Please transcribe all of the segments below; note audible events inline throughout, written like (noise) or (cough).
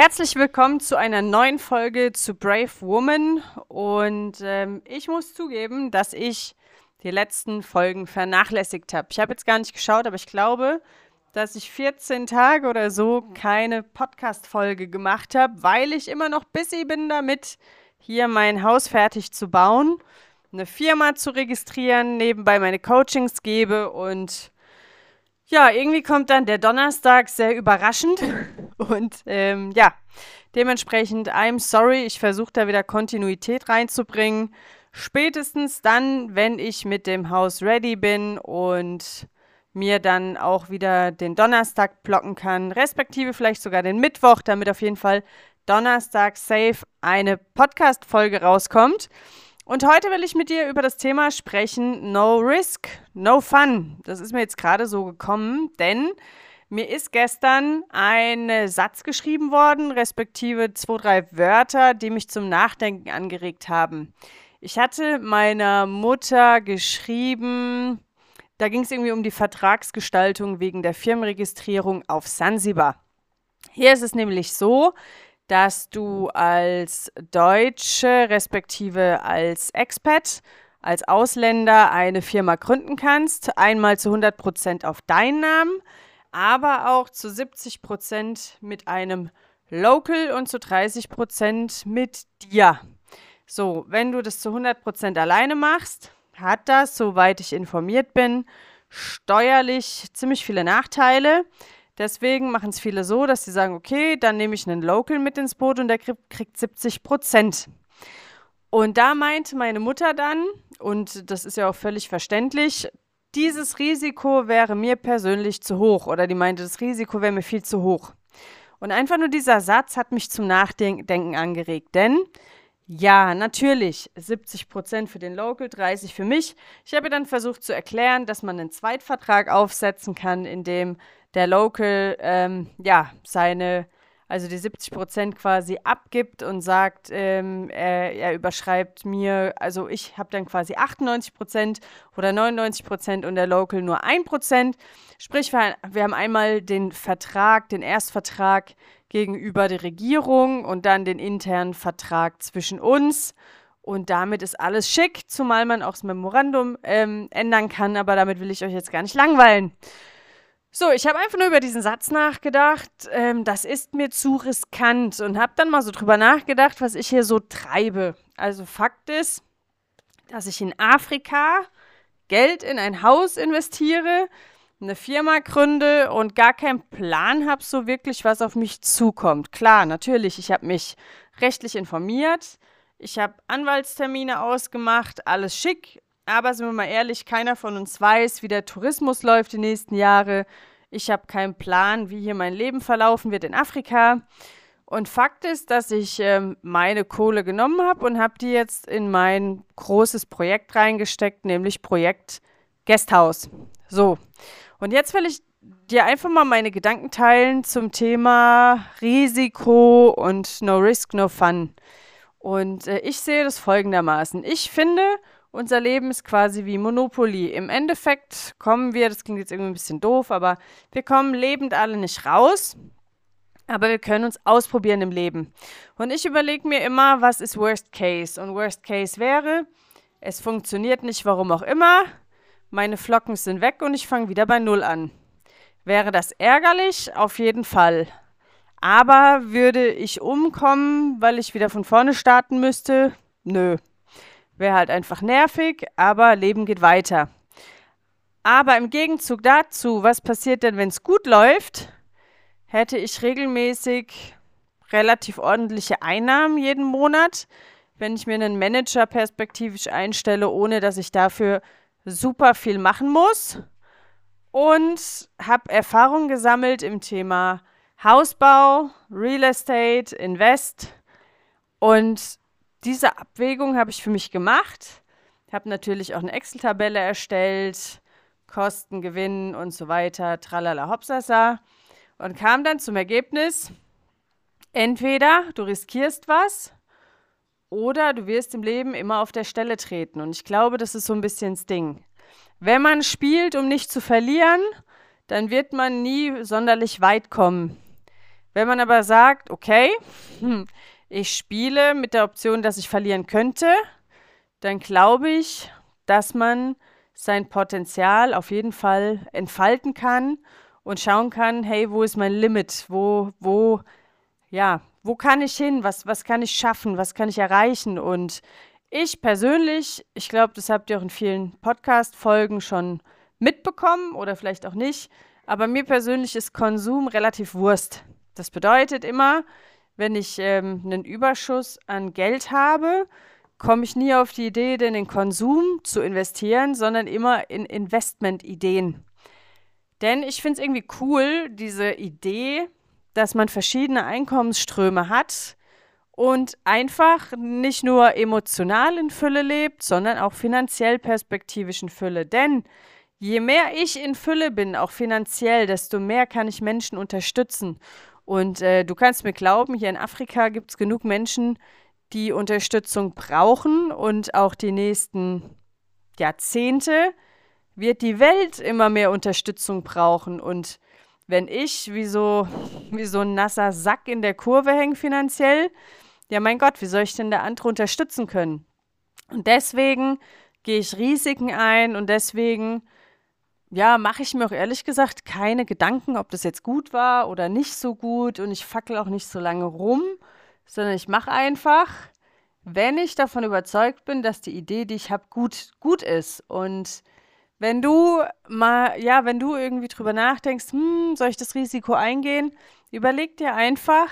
Herzlich willkommen zu einer neuen Folge zu Brave Woman. Und ähm, ich muss zugeben, dass ich die letzten Folgen vernachlässigt habe. Ich habe jetzt gar nicht geschaut, aber ich glaube, dass ich 14 Tage oder so keine Podcast-Folge gemacht habe, weil ich immer noch busy bin damit, hier mein Haus fertig zu bauen, eine Firma zu registrieren, nebenbei meine Coachings gebe und ja, irgendwie kommt dann der Donnerstag sehr überraschend. Und ähm, ja, dementsprechend, I'm sorry, ich versuche da wieder Kontinuität reinzubringen. Spätestens dann, wenn ich mit dem Haus ready bin und mir dann auch wieder den Donnerstag blocken kann, respektive vielleicht sogar den Mittwoch, damit auf jeden Fall Donnerstag safe eine Podcast-Folge rauskommt. Und heute will ich mit dir über das Thema sprechen, No Risk, No Fun. Das ist mir jetzt gerade so gekommen, denn mir ist gestern ein Satz geschrieben worden, respektive zwei, drei Wörter, die mich zum Nachdenken angeregt haben. Ich hatte meiner Mutter geschrieben, da ging es irgendwie um die Vertragsgestaltung wegen der Firmenregistrierung auf Sansibar. Hier ist es nämlich so, dass du als Deutsche respektive als Expat, als Ausländer eine Firma gründen kannst. Einmal zu 100 Prozent auf deinen Namen, aber auch zu 70 Prozent mit einem Local und zu 30 Prozent mit dir. So, wenn du das zu 100 Prozent alleine machst, hat das, soweit ich informiert bin, steuerlich ziemlich viele Nachteile. Deswegen machen es viele so, dass sie sagen, okay, dann nehme ich einen Local mit ins Boot und der kriegt 70 Prozent. Und da meinte meine Mutter dann, und das ist ja auch völlig verständlich, dieses Risiko wäre mir persönlich zu hoch. Oder die meinte, das Risiko wäre mir viel zu hoch. Und einfach nur dieser Satz hat mich zum Nachdenken angeregt. Denn ja, natürlich. 70 Prozent für den Local, 30 für mich. Ich habe dann versucht zu erklären, dass man einen Zweitvertrag aufsetzen kann, in dem der Local ähm, ja seine also die 70 Prozent quasi abgibt und sagt, ähm, er, er, überschreibt mir, also ich habe dann quasi 98 Prozent oder 99 Prozent und der Local nur 1 Prozent. Sprich, wir, haben einmal den Vertrag, den Erstvertrag gegenüber der Regierung und dann den internen Vertrag zwischen uns. Und damit ist alles schick, zumal man auch das Memorandum ähm, ändern kann, aber damit will ich euch jetzt gar nicht langweilen. So, ich habe einfach nur über diesen Satz nachgedacht. Ähm, das ist mir zu riskant und habe dann mal so drüber nachgedacht, was ich hier so treibe. Also Fakt ist, dass ich in Afrika Geld in ein Haus investiere, eine Firma gründe und gar keinen Plan habe, so wirklich, was auf mich zukommt. Klar, natürlich, ich habe mich rechtlich informiert, ich habe Anwaltstermine ausgemacht, alles schick, aber sind wir mal ehrlich, keiner von uns weiß, wie der Tourismus läuft die nächsten Jahre. Ich habe keinen Plan, wie hier mein Leben verlaufen wird in Afrika. Und Fakt ist, dass ich ähm, meine Kohle genommen habe und habe die jetzt in mein großes Projekt reingesteckt, nämlich Projekt Guesthouse. So. Und jetzt will ich dir einfach mal meine Gedanken teilen zum Thema Risiko und No Risk, No Fun. Und äh, ich sehe das folgendermaßen. Ich finde, unser Leben ist quasi wie Monopoly. Im Endeffekt kommen wir, das klingt jetzt irgendwie ein bisschen doof, aber wir kommen lebend alle nicht raus. Aber wir können uns ausprobieren im Leben. Und ich überlege mir immer, was ist Worst Case? Und Worst Case wäre, es funktioniert nicht, warum auch immer. Meine Flocken sind weg und ich fange wieder bei Null an. Wäre das ärgerlich? Auf jeden Fall. Aber würde ich umkommen, weil ich wieder von vorne starten müsste? Nö. Wäre halt einfach nervig, aber Leben geht weiter. Aber im Gegenzug dazu, was passiert denn, wenn es gut läuft, hätte ich regelmäßig relativ ordentliche Einnahmen jeden Monat, wenn ich mir einen Manager perspektivisch einstelle, ohne dass ich dafür super viel machen muss. Und habe Erfahrung gesammelt im Thema Hausbau, Real Estate, Invest. Und diese Abwägung habe ich für mich gemacht. Habe natürlich auch eine Excel-Tabelle erstellt, Kosten, Gewinn und so weiter, tralala hopsasa. Und kam dann zum Ergebnis, entweder du riskierst was oder du wirst im Leben immer auf der Stelle treten. Und ich glaube, das ist so ein bisschen das Ding. Wenn man spielt, um nicht zu verlieren, dann wird man nie sonderlich weit kommen. Wenn man aber sagt, okay, hm, ich spiele mit der Option, dass ich verlieren könnte, dann glaube ich, dass man sein Potenzial auf jeden Fall entfalten kann und schauen kann, hey, wo ist mein Limit? Wo, wo, ja, wo kann ich hin? Was, was kann ich schaffen? Was kann ich erreichen? Und ich persönlich, ich glaube, das habt ihr auch in vielen Podcast-Folgen schon mitbekommen oder vielleicht auch nicht, aber mir persönlich ist Konsum relativ Wurst. Das bedeutet immer, wenn ich ähm, einen Überschuss an Geld habe, komme ich nie auf die Idee, in den Konsum zu investieren, sondern immer in Investmentideen. Denn ich finde es irgendwie cool, diese Idee, dass man verschiedene Einkommensströme hat und einfach nicht nur emotional in Fülle lebt, sondern auch finanziell perspektivisch in Fülle. Denn je mehr ich in Fülle bin, auch finanziell, desto mehr kann ich Menschen unterstützen. Und äh, du kannst mir glauben, hier in Afrika gibt es genug Menschen, die Unterstützung brauchen und auch die nächsten Jahrzehnte wird die Welt immer mehr Unterstützung brauchen. Und wenn ich wie so, wie so ein nasser Sack in der Kurve hänge finanziell, ja mein Gott, wie soll ich denn der andere unterstützen können? Und deswegen gehe ich Risiken ein und deswegen, ja, mache ich mir auch ehrlich gesagt keine Gedanken, ob das jetzt gut war oder nicht so gut und ich fackel auch nicht so lange rum, sondern ich mache einfach, wenn ich davon überzeugt bin, dass die Idee, die ich habe, gut, gut ist. Und wenn du mal, ja, wenn du irgendwie drüber nachdenkst, hm, soll ich das Risiko eingehen, überleg dir einfach,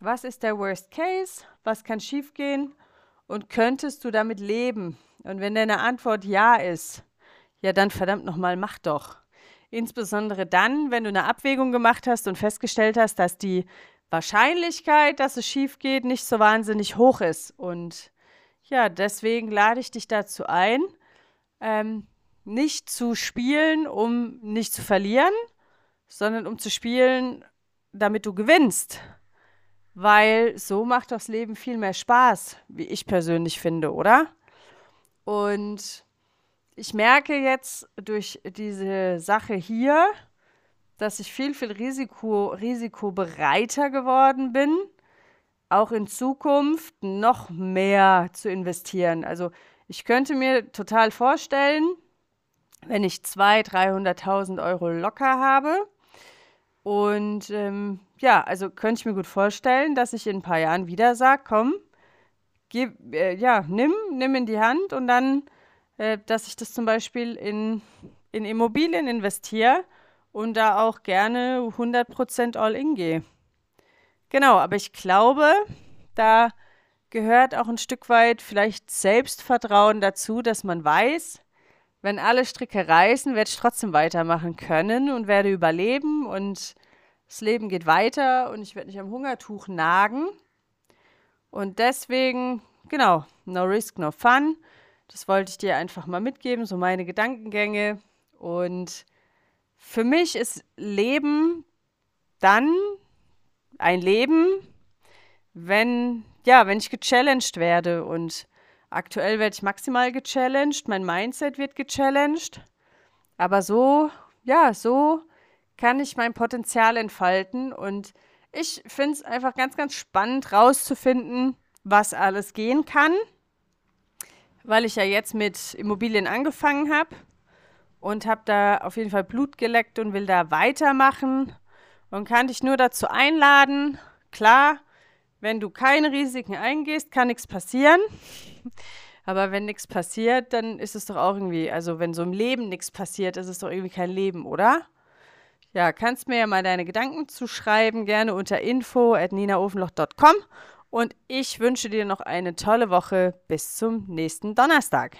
was ist der Worst Case, was kann schiefgehen und könntest du damit leben? Und wenn deine Antwort ja ist, ja dann verdammt nochmal, mach doch. Insbesondere dann, wenn du eine Abwägung gemacht hast und festgestellt hast, dass die Wahrscheinlichkeit, dass es schief geht, nicht so wahnsinnig hoch ist. Und ja, deswegen lade ich dich dazu ein, ähm, nicht zu spielen, um nicht zu verlieren, sondern um zu spielen, damit du gewinnst. Weil so macht das Leben viel mehr Spaß, wie ich persönlich finde, oder? Und ich merke jetzt durch diese Sache hier, dass ich viel, viel Risiko, risikobereiter geworden bin, auch in Zukunft noch mehr zu investieren. Also ich könnte mir total vorstellen, wenn ich 200.000, 300.000 Euro locker habe und ähm, ja, also könnte ich mir gut vorstellen, dass ich in ein paar Jahren wieder sage, komm, gib, äh, ja, nimm, nimm in die Hand und dann, äh, dass ich das zum Beispiel in, in Immobilien investiere und da auch gerne 100% All-In gehe. Genau, aber ich glaube, da gehört auch ein Stück weit vielleicht Selbstvertrauen dazu, dass man weiß, wenn alle Stricke reißen, werde ich trotzdem weitermachen können und werde überleben und das Leben geht weiter und ich werde nicht am Hungertuch nagen. Und deswegen, genau, no risk, no fun. Das wollte ich dir einfach mal mitgeben, so meine Gedankengänge. Und für mich ist Leben dann ein Leben, wenn, ja, wenn ich gechallenged werde. Und aktuell werde ich maximal gechallenged, mein Mindset wird gechallenged. Aber so, ja, so kann ich mein Potenzial entfalten. Und ich finde es einfach ganz, ganz spannend rauszufinden, was alles gehen kann, weil ich ja jetzt mit Immobilien angefangen habe und habe da auf jeden Fall Blut geleckt und will da weitermachen und kann dich nur dazu einladen. Klar, wenn du keine Risiken eingehst, kann nichts passieren. (laughs) Aber wenn nichts passiert, dann ist es doch auch irgendwie, also wenn so im Leben nichts passiert, ist es doch irgendwie kein Leben, oder? Ja, kannst mir ja mal deine Gedanken zuschreiben, gerne unter info at ninaofenloch.com und ich wünsche dir noch eine tolle Woche bis zum nächsten Donnerstag.